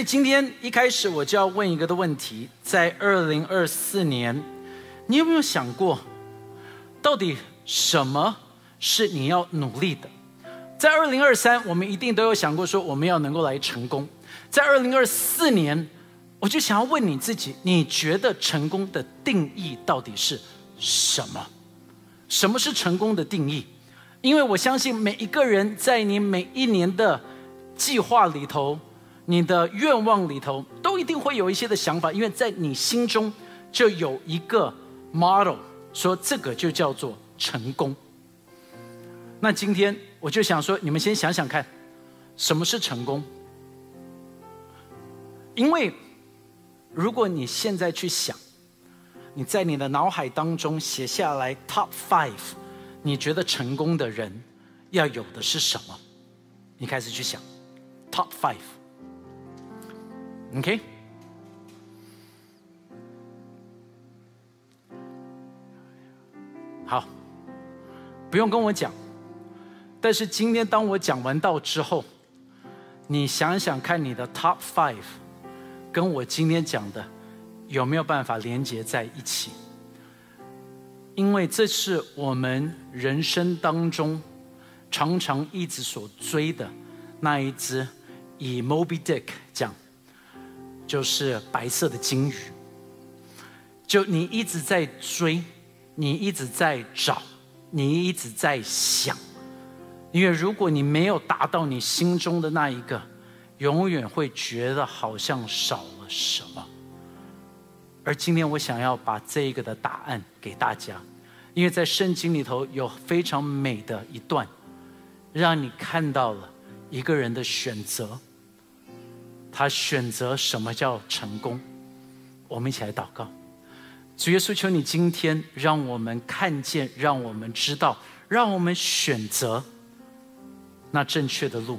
以今天一开始我就要问一个的问题：在二零二四年，你有没有想过，到底什么是你要努力的？在二零二三，我们一定都有想过说我们要能够来成功。在二零二四年，我就想要问你自己：你觉得成功的定义到底是什么？什么是成功的定义？因为我相信每一个人在你每一年的计划里头。你的愿望里头都一定会有一些的想法，因为在你心中就有一个 model，说这个就叫做成功。那今天我就想说，你们先想想看，什么是成功？因为如果你现在去想，你在你的脑海当中写下来 top five，你觉得成功的人要有的是什么？你开始去想 top five。OK，好，不用跟我讲。但是今天当我讲完道之后，你想想看，你的 Top Five 跟我今天讲的有没有办法连接在一起？因为这是我们人生当中常常一直所追的那一只，以 Moby Dick。就是白色的金鱼，就你一直在追，你一直在找，你一直在想，因为如果你没有达到你心中的那一个，永远会觉得好像少了什么。而今天我想要把这一个的答案给大家，因为在圣经里头有非常美的一段，让你看到了一个人的选择。他选择什么叫成功？我们一起来祷告，主耶稣，求你今天让我们看见，让我们知道，让我们选择那正确的路。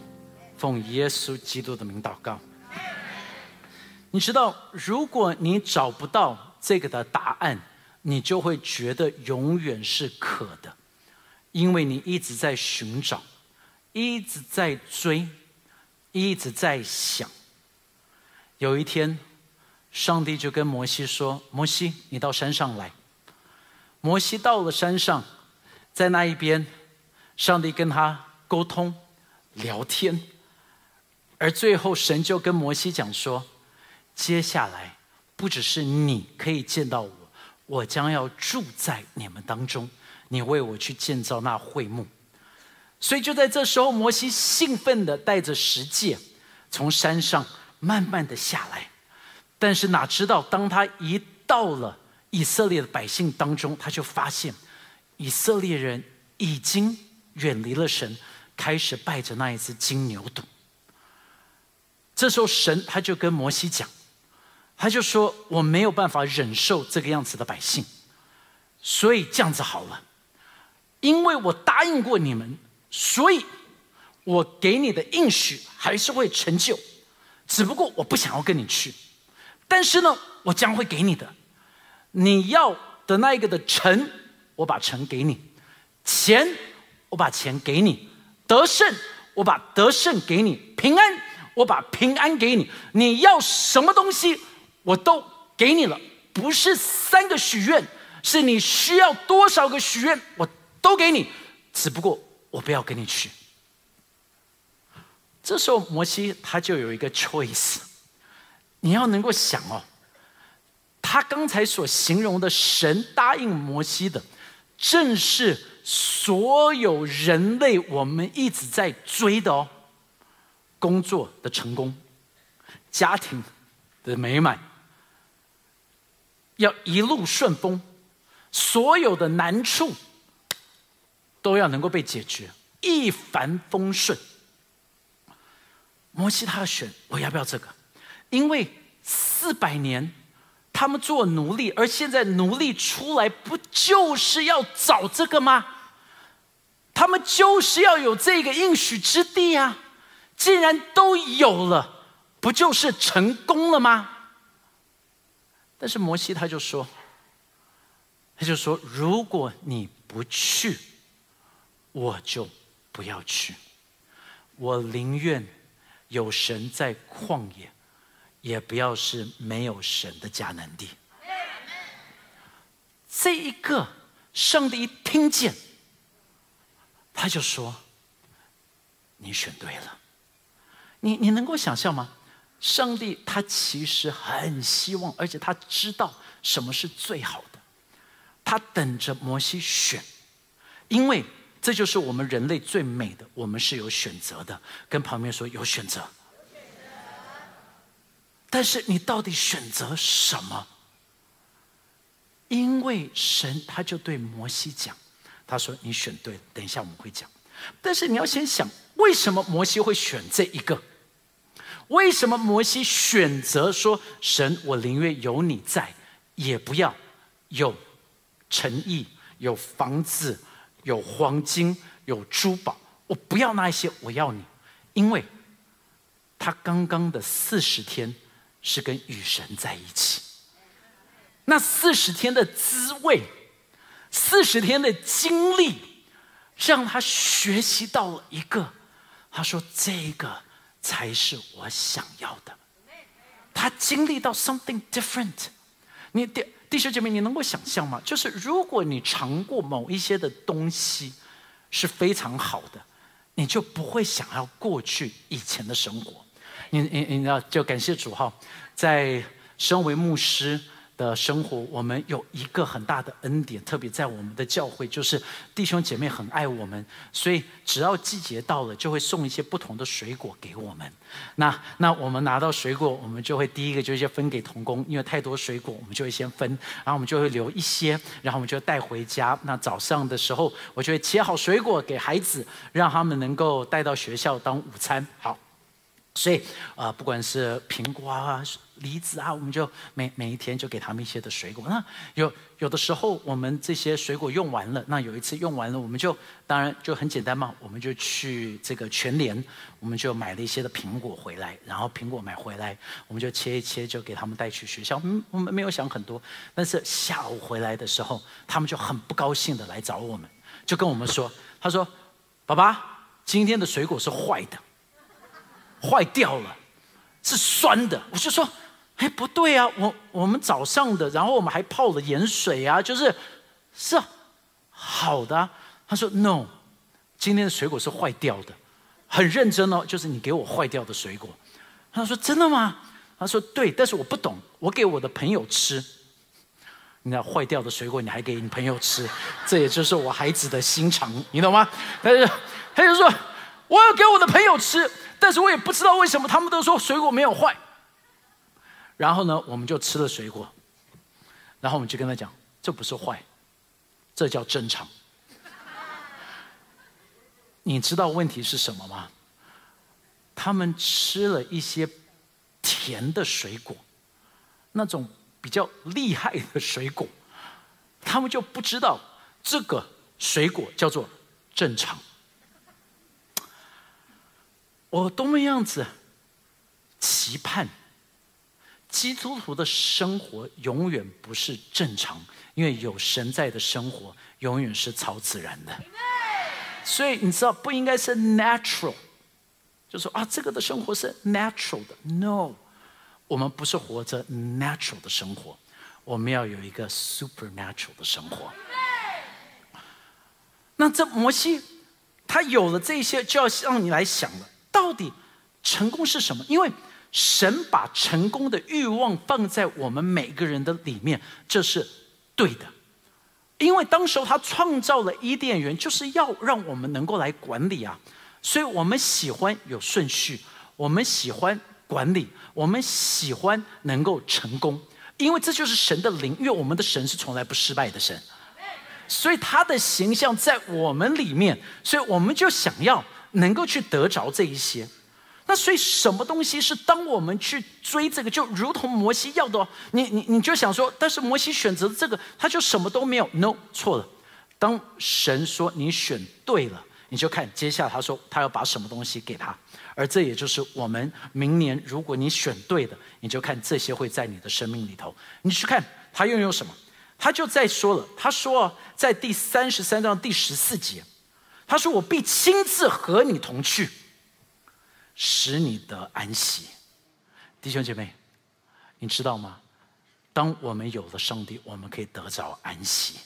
奉耶稣基督的名祷告。你知道，如果你找不到这个的答案，你就会觉得永远是可的，因为你一直在寻找，一直在追，一直在想。有一天，上帝就跟摩西说：“摩西，你到山上来。”摩西到了山上，在那一边，上帝跟他沟通、聊天，而最后神就跟摩西讲说：“接下来，不只是你可以见到我，我将要住在你们当中，你为我去建造那会幕。”所以就在这时候，摩西兴奋的带着十诫从山上。慢慢的下来，但是哪知道，当他一到了以色列的百姓当中，他就发现以色列人已经远离了神，开始拜着那一只金牛犊。这时候神他就跟摩西讲，他就说：“我没有办法忍受这个样子的百姓，所以这样子好了，因为我答应过你们，所以我给你的应许还是会成就。”只不过我不想要跟你去，但是呢，我将会给你的，你要的那一个的城，我把城给你；钱，我把钱给你；得胜，我把得胜给你；平安，我把平安给你。你要什么东西，我都给你了。不是三个许愿，是你需要多少个许愿，我都给你。只不过我不要跟你去。这时候，摩西他就有一个 choice，你要能够想哦，他刚才所形容的神答应摩西的，正是所有人类我们一直在追的哦，工作的成功，家庭的美满，要一路顺风，所有的难处都要能够被解决，一帆风顺。摩西他要选，我要不要这个？因为四百年他们做奴隶，而现在奴隶出来，不就是要找这个吗？他们就是要有这个应许之地啊！既然都有了，不就是成功了吗？但是摩西他就说，他就说，如果你不去，我就不要去，我宁愿。有神在旷野，也不要是没有神的迦南地。这一个上帝一听见，他就说：“你选对了。”你你能够想象吗？上帝他其实很希望，而且他知道什么是最好的，他等着摩西选，因为这就是我们人类最美的，我们是有选择的。跟旁边说有选择，但是你到底选择什么？因为神他就对摩西讲，他说你选对，等一下我们会讲。但是你要先想，为什么摩西会选这一个？为什么摩西选择说：“神，我宁愿有你在，也不要有诚意、有房子、有黄金、有珠宝，我不要那一些，我要你。”因为他刚刚的四十天是跟雨神在一起，那四十天的滋味，四十天的经历，让他学习到了一个，他说：“这个。”才是我想要的。他经历到 something different。你弟弟兄姐妹，你能够想象吗？就是如果你尝过某一些的东西是非常好的，你就不会想要过去以前的生活。你你你知道就感谢主哈，在身为牧师。的生活，我们有一个很大的恩典，特别在我们的教会，就是弟兄姐妹很爱我们，所以只要季节到了，就会送一些不同的水果给我们。那那我们拿到水果，我们就会第一个就先分给童工，因为太多水果，我们就会先分，然后我们就会留一些，然后我们就带回家。那早上的时候，我就会切好水果给孩子，让他们能够带到学校当午餐。好。所以啊，不管是苹果啊、梨子啊，我们就每每一天就给他们一些的水果。那有有的时候，我们这些水果用完了，那有一次用完了，我们就当然就很简单嘛，我们就去这个全联，我们就买了一些的苹果回来，然后苹果买回来，我们就切一切，就给他们带去学校。嗯，我们没有想很多，但是下午回来的时候，他们就很不高兴的来找我们，就跟我们说：“他说，爸爸，今天的水果是坏的。”坏掉了，是酸的。我就说，哎，不对啊，我我们早上的，然后我们还泡了盐水啊，就是是好的。他说，no，今天的水果是坏掉的，很认真哦，就是你给我坏掉的水果。他说，真的吗？他说，对，但是我不懂，我给我的朋友吃。你那坏掉的水果你还给你朋友吃，这也就是我孩子的心肠，你懂吗？但是他就说，我要给我的朋友吃。但是我也不知道为什么他们都说水果没有坏。然后呢，我们就吃了水果，然后我们就跟他讲，这不是坏，这叫正常。你知道问题是什么吗？他们吃了一些甜的水果，那种比较厉害的水果，他们就不知道这个水果叫做正常。我多么样子期盼，基督徒的生活永远不是正常，因为有神在的生活永远是超自然的。所以你知道不应该是 natural，就说啊这个的生活是 natural 的。No，我们不是活着 natural 的生活，我们要有一个 supernatural 的生活。那这摩西他有了这些，就要让你来想了。到底成功是什么？因为神把成功的欲望放在我们每个人的里面，这是对的。因为当时候他创造了伊甸园，就是要让我们能够来管理啊。所以我们喜欢有顺序，我们喜欢管理，我们喜欢能够成功，因为这就是神的灵。因为我们的神是从来不失败的神，所以他的形象在我们里面，所以我们就想要。能够去得着这一些，那所以什么东西是当我们去追这个，就如同摩西要的哦，你你你就想说，但是摩西选择这个，他就什么都没有。No，错了。当神说你选对了，你就看接下来他说他要把什么东西给他，而这也就是我们明年如果你选对的，你就看这些会在你的生命里头。你去看他拥有什么，他就在说了，他说在第三十三章第十四节。他说：“我必亲自和你同去，使你得安息。”弟兄姐妹，你知道吗？当我们有了上帝，我们可以得着安息。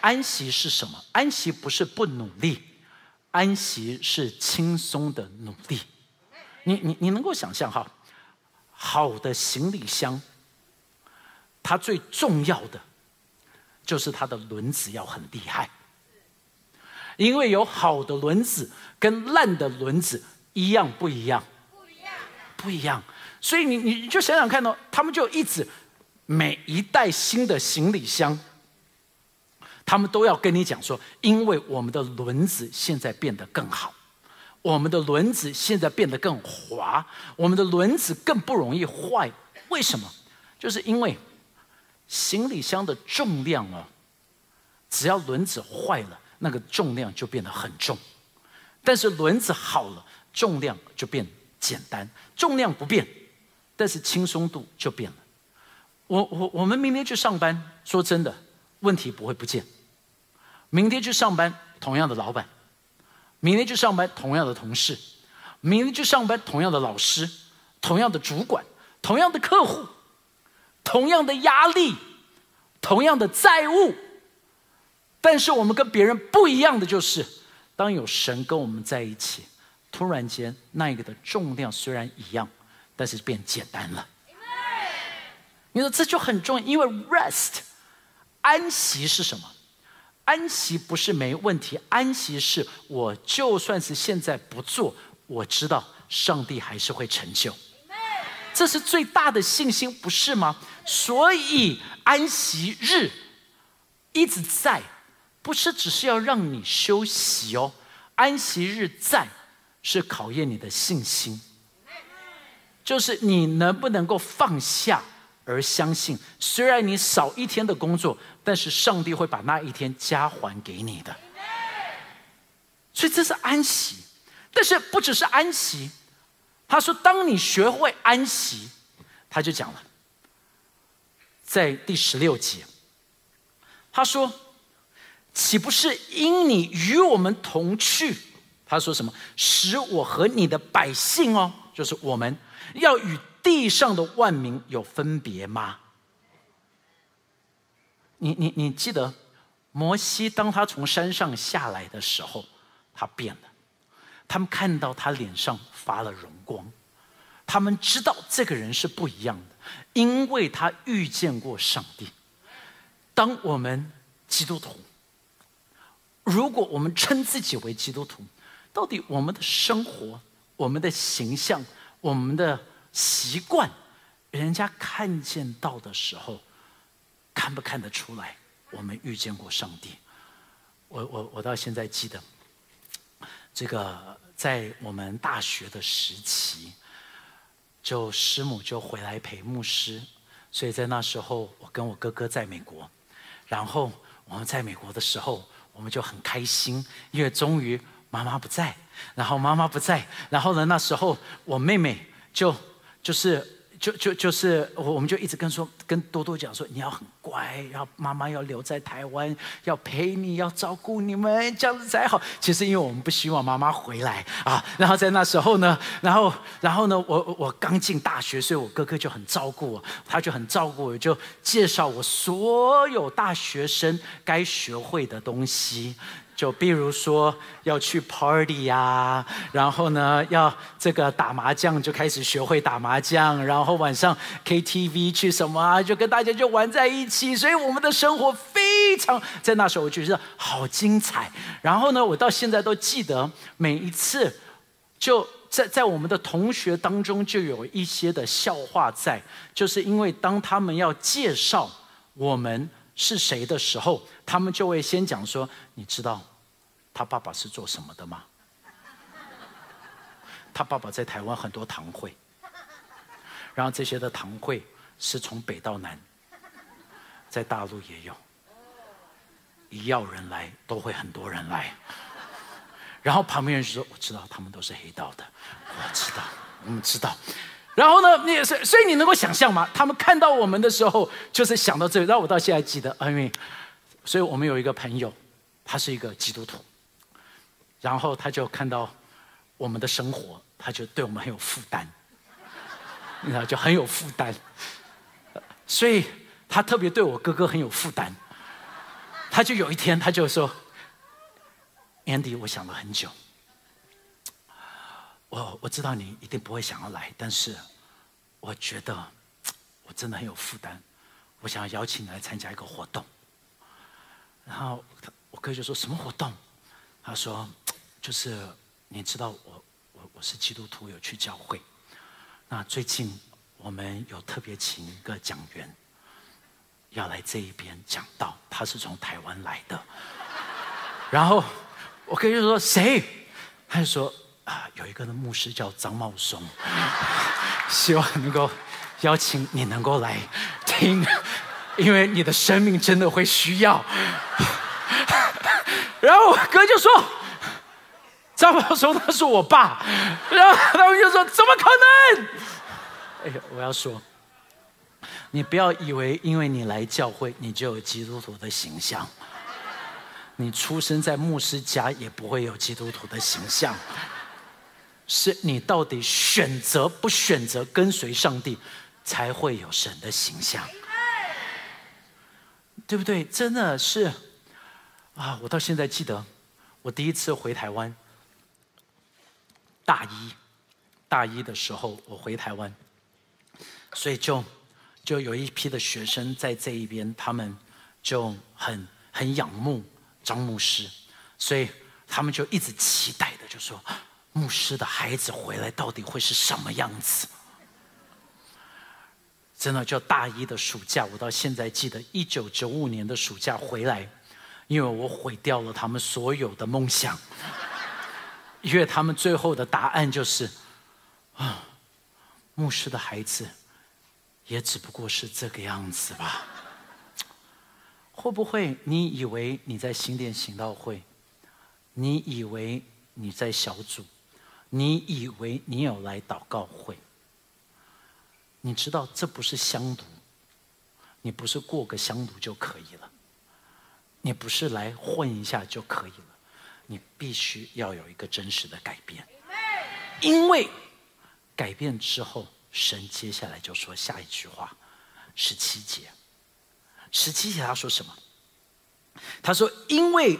安息是什么？安息不是不努力，安息是轻松的努力。你你你能够想象哈？好的行李箱，它最重要的就是它的轮子要很厉害，因为有好的轮子跟烂的轮子一样不一样？不一样，不一样。所以你你就想想看哦，他们就一直每一代新的行李箱。他们都要跟你讲说，因为我们的轮子现在变得更好，我们的轮子现在变得更滑，我们的轮子更不容易坏。为什么？就是因为行李箱的重量啊，只要轮子坏了，那个重量就变得很重；但是轮子好了，重量就变简单。重量不变，但是轻松度就变了。我我我们明天去上班，说真的，问题不会不见。明天去上班，同样的老板；明天去上班，同样的同事；明天去上班，同样的老师，同样的主管，同样的客户，同样的压力，同样的债务。但是我们跟别人不一样的就是，当有神跟我们在一起，突然间那一个的重量虽然一样，但是变简单了。你说这就很重要，因为 rest 安息是什么？安息不是没问题，安息是我就算是现在不做，我知道上帝还是会成就，这是最大的信心，不是吗？所以安息日一直在，不是只是要让你休息哦，安息日在是考验你的信心，就是你能不能够放下。而相信，虽然你少一天的工作，但是上帝会把那一天加还给你的。所以这是安息，但是不只是安息。他说：“当你学会安息，他就讲了，在第十六节，他说：‘岂不是因你与我们同去？’他说什么？使我和你的百姓哦，就是我们要与。”地上的万民有分别吗？你你你记得摩西当他从山上下来的时候，他变了。他们看到他脸上发了荣光，他们知道这个人是不一样的，因为他遇见过上帝。当我们基督徒，如果我们称自己为基督徒，到底我们的生活、我们的形象、我们的……习惯，人家看见到的时候，看不看得出来？我们遇见过上帝。我我我到现在记得，这个在我们大学的时期，就师母就回来陪牧师，所以在那时候，我跟我哥哥在美国，然后我们在美国的时候，我们就很开心，因为终于妈妈不在，然后妈妈不在，然后呢，那时候我妹妹就。就是，就就就是，我我们就一直跟说，跟多多讲说，你要很乖，要妈妈要留在台湾，要陪你，要照顾你们，这样子才好。其实因为我们不希望妈妈回来啊。然后在那时候呢，然后然后呢，我我刚进大学，所以我哥哥就很照顾我，他就很照顾我，就介绍我所有大学生该学会的东西。就比如说要去 party 呀，然后呢要这个打麻将，就开始学会打麻将，然后晚上 KTV 去什么啊，就跟大家就玩在一起，所以我们的生活非常在那时候我觉得好精彩。然后呢，我到现在都记得每一次，就在在我们的同学当中就有一些的笑话在，就是因为当他们要介绍我们是谁的时候，他们就会先讲说，你知道。他爸爸是做什么的吗？他爸爸在台湾很多堂会，然后这些的堂会是从北到南，在大陆也有，一要人来都会很多人来。然后旁边人就说：“我知道他们都是黑道的，我知道，我们知道。”然后呢，你所所以你能够想象吗？他们看到我们的时候，就是想到这。让我到现在记得，因为，所以我们有一个朋友，他是一个基督徒。然后他就看到我们的生活，他就对我们很有负担，你知道，就很有负担。所以他特别对我哥哥很有负担。他就有一天，他就说：“Andy，我想了很久，我我知道你一定不会想要来，但是我觉得我真的很有负担，我想要邀请你来参加一个活动。”然后我哥就说什么活动？他说：“就是你知道我我我是基督徒，有去教会。那最近我们有特别请一个讲员。”要来这一边讲道，他是从台湾来的。然后我跟就说谁？他就说啊，有一个的牧师叫张茂松，希望能够邀请你能够来听，因为你的生命真的会需要。然后我哥就说，张茂松他是我爸，然后他们就说怎么可能？哎呀，我要说。你不要以为，因为你来教会，你就有基督徒的形象。你出生在牧师家，也不会有基督徒的形象。是你到底选择不选择跟随上帝，才会有神的形象，对不对？真的是啊！我到现在记得，我第一次回台湾，大一，大一的时候我回台湾，所以就。就有一批的学生在这一边，他们就很很仰慕张牧师，所以他们就一直期待的，就说牧师的孩子回来到底会是什么样子？真的，就大一的暑假，我到现在记得一九九五年的暑假回来，因为我毁掉了他们所有的梦想，因为他们最后的答案就是啊，牧师的孩子。也只不过是这个样子吧。会不会你以为你在新店行道会，你以为你在小组，你以为你有来祷告会？你知道这不是香炉，你不是过个香炉就可以了，你不是来混一下就可以了，你必须要有一个真实的改变，因为改变之后。神接下来就说下一句话，十七节，十七节他说什么？他说：“因为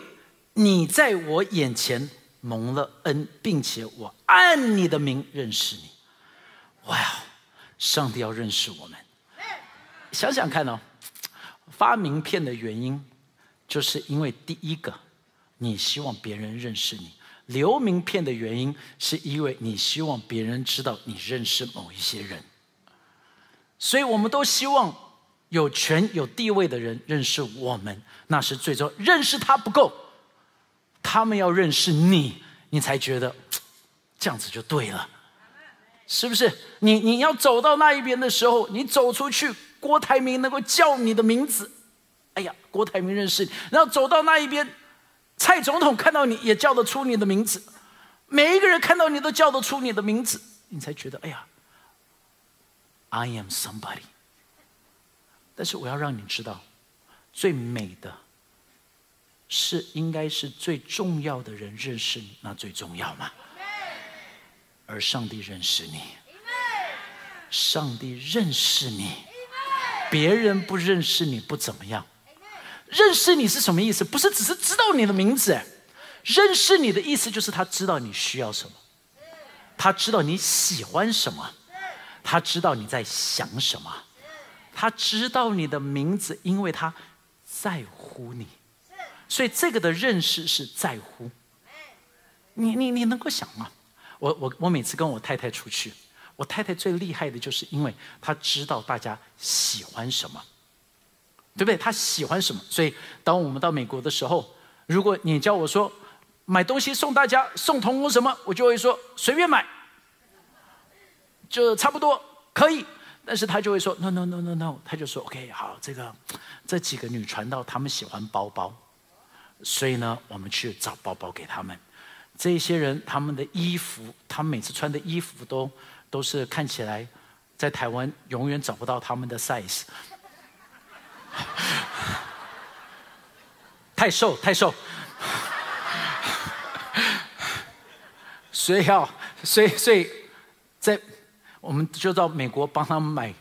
你在我眼前蒙了恩，并且我按你的名认识你。”哇！上帝要认识我们。想想看哦，发名片的原因，就是因为第一个，你希望别人认识你。留名片的原因，是因为你希望别人知道你认识某一些人，所以我们都希望有权有地位的人认识我们，那是最终认识他不够，他们要认识你，你才觉得这样子就对了，是不是？你你要走到那一边的时候，你走出去，郭台铭能够叫你的名字，哎呀，郭台铭认识你，然后走到那一边。蔡总统看到你也叫得出你的名字，每一个人看到你都叫得出你的名字，你才觉得哎呀，I am somebody。但是我要让你知道，最美的，是应该是最重要的人认识你，那最重要吗？而上帝认识你，上帝认识你，别人不认识你不怎么样。认识你是什么意思？不是只是知道你的名字，认识你的意思就是他知道你需要什么，他知道你喜欢什么，他知道你在想什么，他知道你的名字，因为他在乎你，所以这个的认识是在乎。你你你能够想吗？我我我每次跟我太太出去，我太太最厉害的就是因为她知道大家喜欢什么。对不对？他喜欢什么？所以，当我们到美国的时候，如果你叫我说买东西送大家送童工什么，我就会说随便买，就差不多可以。但是他就会说 no no no no no，他就说 OK 好，这个这几个女传道她们喜欢包包，所以呢，我们去找包包给他们。这些人他们的衣服，他们每次穿的衣服都都是看起来在台湾永远找不到他们的 size。太瘦，太瘦，所以要，所以，所以，在我们就到美国帮他们买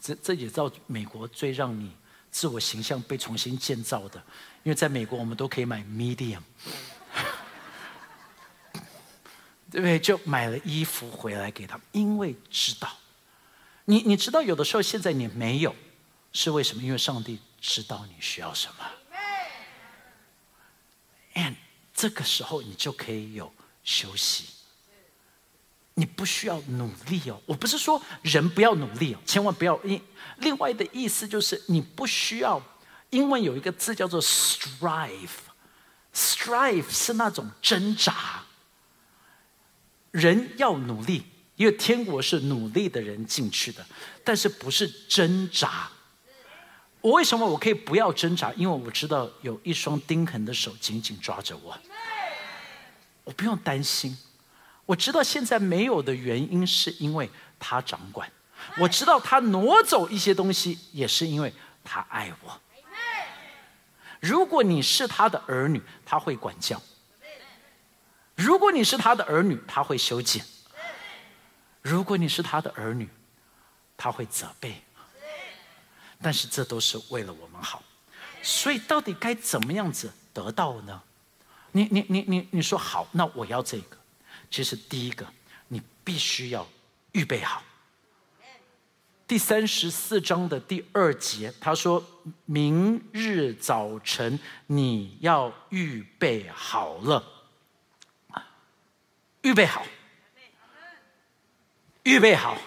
这这也到美国最让你自我形象被重新建造的，因为在美国我们都可以买 medium，对不对？就买了衣服回来给他们，因为知道，你你知道有的时候现在你没有，是为什么？因为上帝知道你需要什么。And 这个时候你就可以有休息。你不需要努力哦，我不是说人不要努力哦，千万不要。因另外的意思就是你不需要，英文有一个字叫做 strive，strive 是那种挣扎。人要努力，因为天国是努力的人进去的，但是不是挣扎。我为什么我可以不要挣扎？因为我知道有一双钉痕的手紧紧抓着我，我不用担心。我知道现在没有的原因是因为他掌管，我知道他挪走一些东西也是因为他爱我。如果你是他的儿女，他会管教；如果你是他的儿女，他会修剪；如果你是他的儿女，他会责备。但是这都是为了我们好，所以到底该怎么样子得到呢？你你你你你说好，那我要这个。其实第一个，你必须要预备好。第三十四章的第二节，他说明日早晨你要预备好了，预备好，预备好。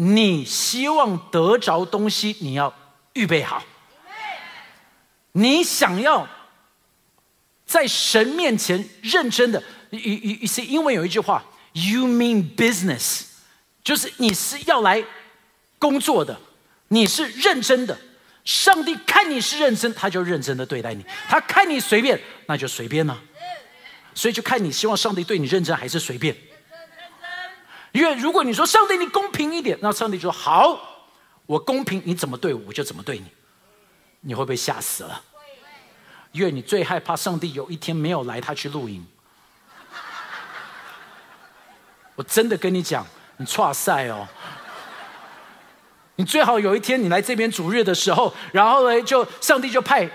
你希望得着东西，你要预备好。你想要在神面前认真的。你你你是英文有一句话，You mean business，就是你是要来工作的，你是认真的。上帝看你是认真，他就认真的对待你；他看你随便，那就随便呢。所以就看你希望上帝对你认真还是随便。因为如果你说上帝你公平一点，那上帝就说好，我公平，你怎么对我，我就怎么对你。你会被吓死了。因为你最害怕上帝有一天没有来，他去露营。我真的跟你讲，你错赛哦！你最好有一天你来这边主日的时候，然后呢，就上帝就派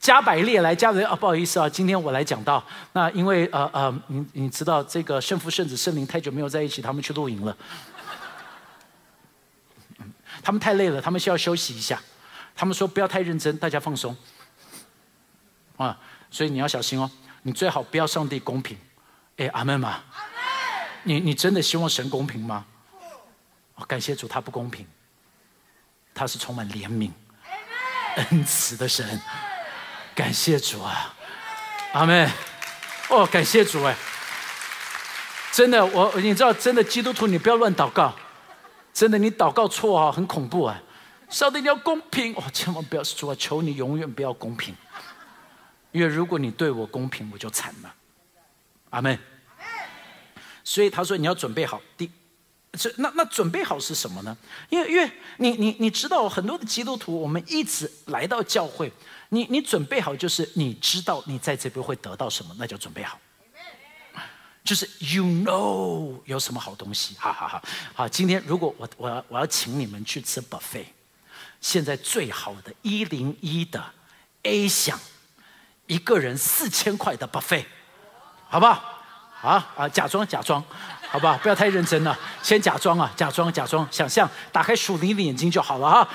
加百列来加人啊，不好意思啊，今天我来讲到那，因为呃呃，你你知道这个圣父、圣子、圣灵太久没有在一起，他们去露营了，他们太累了，他们需要休息一下。他们说不要太认真，大家放松啊，所以你要小心哦，你最好不要上帝公平。哎，阿门嘛。你你真的希望神公平吗？感谢主，他不公平，他是充满怜悯、恩慈的神。感谢主啊，阿门。哦，感谢主哎，真的，我你知道，真的基督徒，你不要乱祷告，真的，你祷告错啊，很恐怖啊。上帝你要公平，哦，千万不要说，求你永远不要公平，因为如果你对我公平，我就惨了。阿门。所以他说你要准备好，第，这那那准备好是什么呢？因为因为你你你知道很多的基督徒，我们一直来到教会，你你准备好就是你知道你在这边会得到什么，那叫准备好。就是 you know 有什么好东西，好好好好。今天如果我我要我要请你们去吃 buffet，现在最好的一零一的 A 享，一个人四千块的 buffet，好不好？啊啊！假装假装，好不好？不要太认真了，先假装啊，假装假装，想象打开属灵的眼睛就好了哈。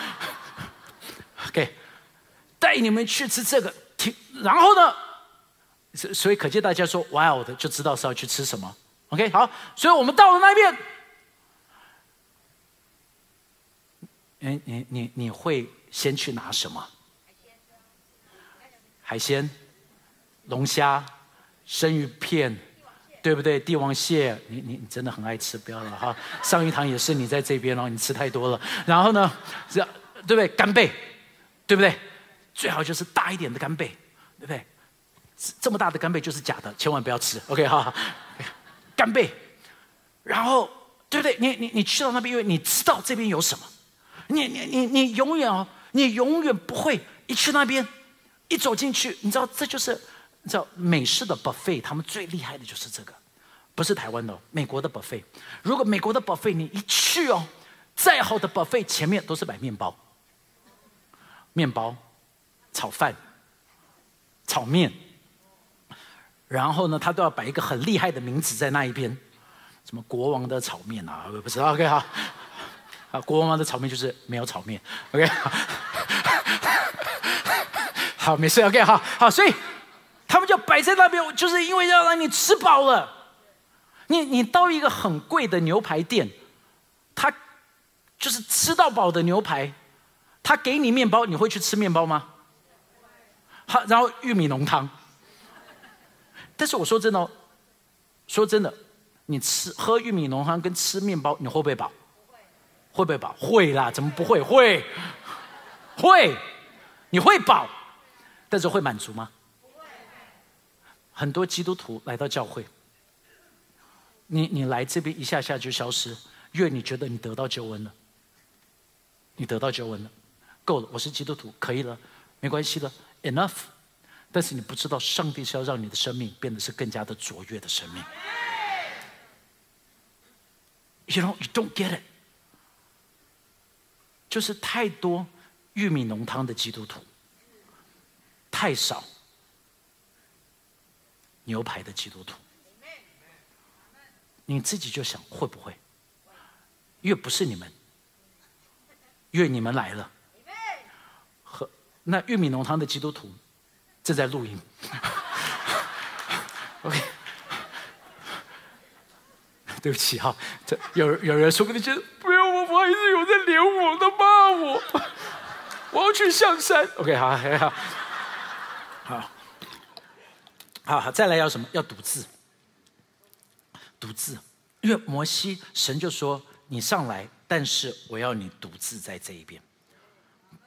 OK，带你们去吃这个，听，然后呢？所所以可见大家说 wild 就知道是要去吃什么。OK，好，所以我们到了那边，哎，你你你会先去拿什么？海鲜、龙虾、生鱼片。对不对？帝王蟹，你你你真的很爱吃，不要了哈。上一堂也是你在这边哦，你吃太多了。然后呢，这对不对？干贝，对不对？最好就是大一点的干贝，对不对？这么大的干贝就是假的，千万不要吃。OK 哈，干贝。然后对不对？你你你去到那边，因为你知道这边有什么。你你你你永远哦，你永远不会一去那边，一走进去，你知道这就是。你知道美式的 buffet，他们最厉害的就是这个，不是台湾的，美国的 buffet。如果美国的 buffet，你一去哦，再好的 buffet 前面都是摆面包，面包、炒饭、炒面，然后呢，他都要摆一个很厉害的名字在那一边，什么国王的炒面啊，我不知道。OK 好，啊，国王的炒面就是没有炒面。OK，好，没事。OK，好好，所以他们就摆在那边，就是因为要让你吃饱了。你你到一个很贵的牛排店，他。就是吃到饱的牛排，他给你面包，你会去吃面包吗？好，然后玉米浓汤。但是我说真的，说真的，你吃喝玉米浓汤跟吃面包，你会不会饱？会不会饱？会啦，怎么不会？会，会，你会饱，但是会满足吗？很多基督徒来到教会，你你来这边一下下就消失，因为你觉得你得到救恩了。你得到救恩了，够了。我是基督徒，可以了，没关系了，enough。但是你不知道，上帝是要让你的生命变得是更加的卓越的生命。You know, you don't get it。就是太多玉米浓汤的基督徒，太少牛排的基督徒。你自己就想会不会？越不是你们。因为你们来了，那玉米浓汤的基督徒正在录音。OK，对不起哈，这有有人说跟那些，不要我不好意思，有在连我他骂我，我要去象山。OK，好，好，好，好，好，再来要什么？要独自，独自，因为摩西神就说你上来。但是我要你独自在这一边，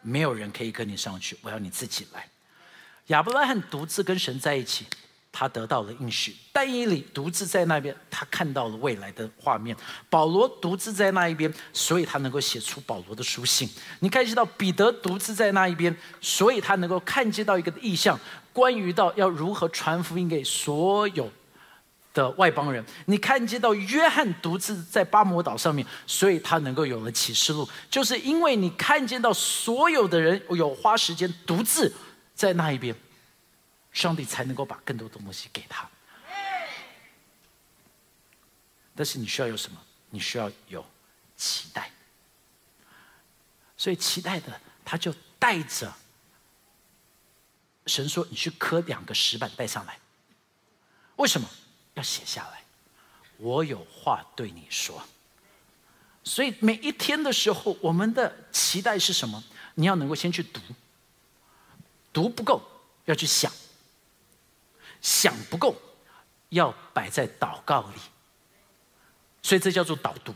没有人可以跟你上去。我要你自己来。亚伯拉罕独自跟神在一起，他得到了应许。但以理独自在那边，他看到了未来的画面。保罗独自在那一边，所以他能够写出保罗的书信。你看见到彼得独自在那一边，所以他能够看见到一个意象，关于到要如何传福音给所有。的外邦人，你看见到约翰独自在巴摩岛上面，所以他能够有了启示录，就是因为你看见到所有的人有花时间独自在那一边，上帝才能够把更多的东西给他。但是你需要有什么？你需要有期待。所以期待的，他就带着神说：“你去刻两个石板带上来。”为什么？要写下来，我有话对你说。所以每一天的时候，我们的期待是什么？你要能够先去读，读不够要去想，想不够要摆在祷告里。所以这叫做导读。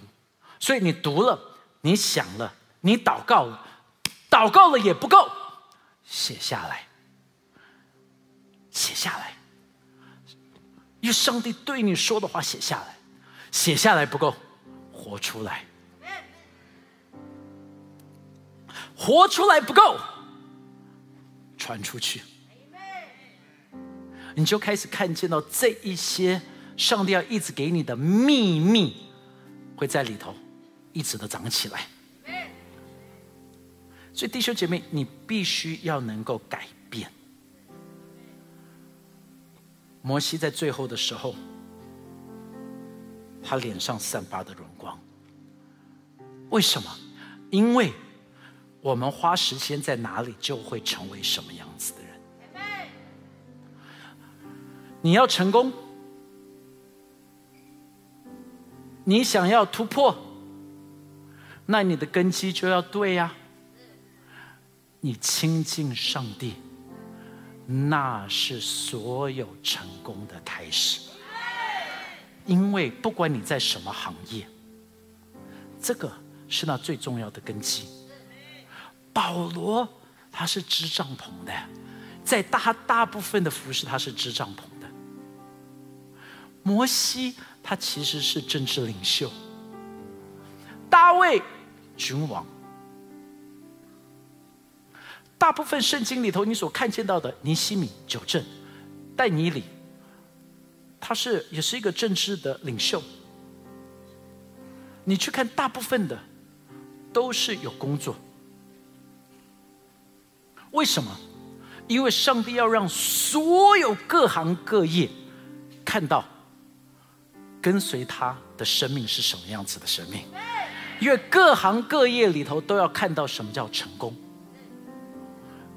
所以你读了，你想了，你祷告了，祷告了也不够，写下来，写下来。用上帝对你说的话写下来，写下来不够，活出来，活出来不够，传出去，你就开始看见到这一些上帝要一直给你的秘密，会在里头一直的长起来。所以弟兄姐妹，你必须要能够改摩西在最后的时候，他脸上散发的荣光。为什么？因为我们花时间在哪里，就会成为什么样子的人。你要成功，你想要突破，那你的根基就要对呀。你亲近上帝。那是所有成功的开始，因为不管你在什么行业，这个是那最重要的根基。保罗他是织帐篷的，在大大部分的服饰他是织帐篷的。摩西他其实是政治领袖，大卫君王。大部分圣经里头，你所看见到的尼西米、九正、戴尼里，他是也是一个政治的领袖。你去看大部分的都是有工作。为什么？因为上帝要让所有各行各业看到跟随他的生命是什么样子的生命。因为各行各业里头都要看到什么叫成功，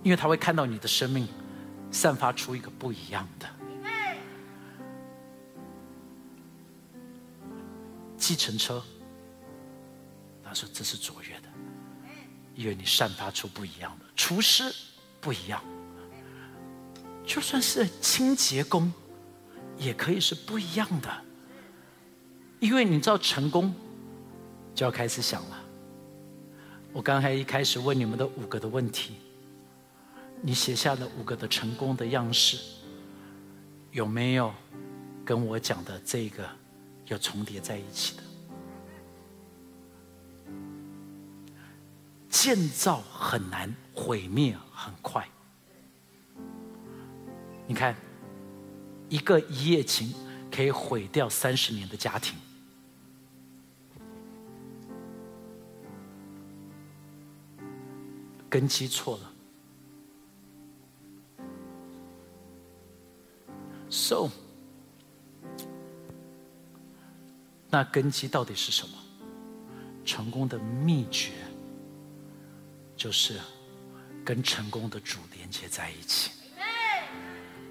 因为他会看到你的生命散发出一个不一样的。计程车，他说这是卓越的，因为你散发出不一样的。厨师不一样，就算是清洁工，也可以是不一样的，因为你知道成功就要开始想了。我刚才一开始问你们的五个的问题，你写下的五个的成功的样式，有没有跟我讲的这个？有重叠在一起的，建造很难，毁灭很快。你看，一个一夜情可以毁掉三十年的家庭，根基错了。So。那根基到底是什么？成功的秘诀就是跟成功的主连接在一起。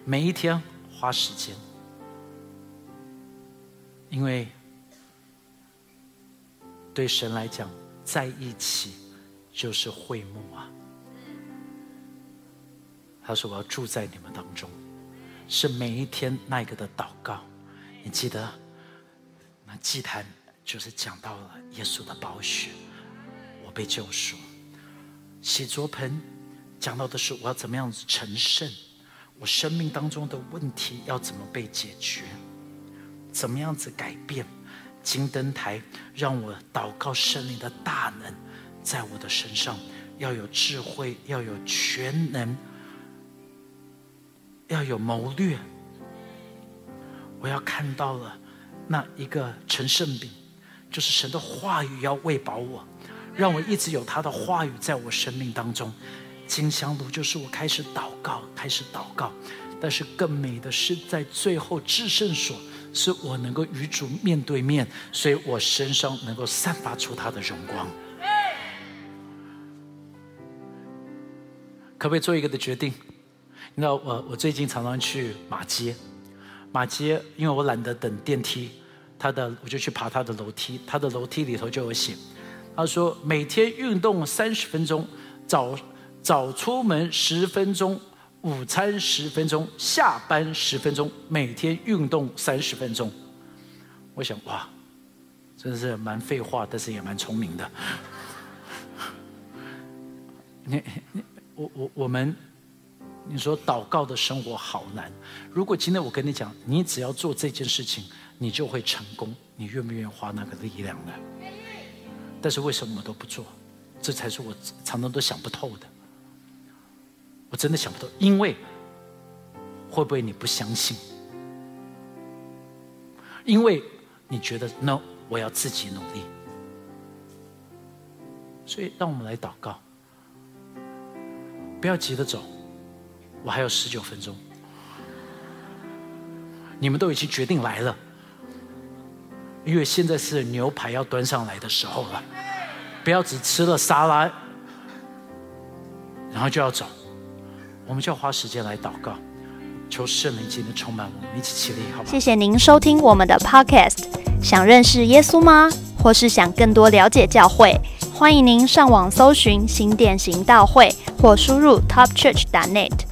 每一天花时间，因为对神来讲，在一起就是会幕啊。他说：“我要住在你们当中。”是每一天那个的祷告，你记得。那祭坛就是讲到了耶稣的宝血，我被救赎；洗濯盆讲到的是我要怎么样子成圣，我生命当中的问题要怎么被解决，怎么样子改变；金灯台让我祷告圣灵的大能在我的身上，要有智慧，要有全能，要有谋略。我要看到了。那一个成圣饼，就是神的话语要喂饱我，让我一直有他的话语在我生命当中。金香炉就是我开始祷告，开始祷告。但是更美的是在最后至圣所，是我能够与主面对面，所以我身上能够散发出他的荣光。可不可以做一个的决定？你知道我我最近常常去马街。马街，因为我懒得等电梯，他的我就去爬他的楼梯。他的楼梯里头就有写，他说每天运动三十分钟，早早出门十分钟，午餐十分钟，下班十分钟，每天运动三十分钟。我想哇，真的是蛮废话，但是也蛮聪明的。你你我我我们。你说祷告的生活好难。如果今天我跟你讲，你只要做这件事情，你就会成功。你愿不愿意花那个力量呢？但是为什么我都不做？这才是我常常都想不透的。我真的想不透，因为会不会你不相信？因为你觉得 no，我要自己努力。所以让我们来祷告，不要急着走。我还有十九分钟，你们都已经决定来了，因为现在是牛排要端上来的时候了，不要只吃了沙拉，然后就要走，我们就要花时间来祷告，求圣灵今天充满我们，一起起立，好吧？谢谢您收听我们的 Podcast，想认识耶稣吗？或是想更多了解教会？欢迎您上网搜寻新店行道会，或输入 topchurch.net。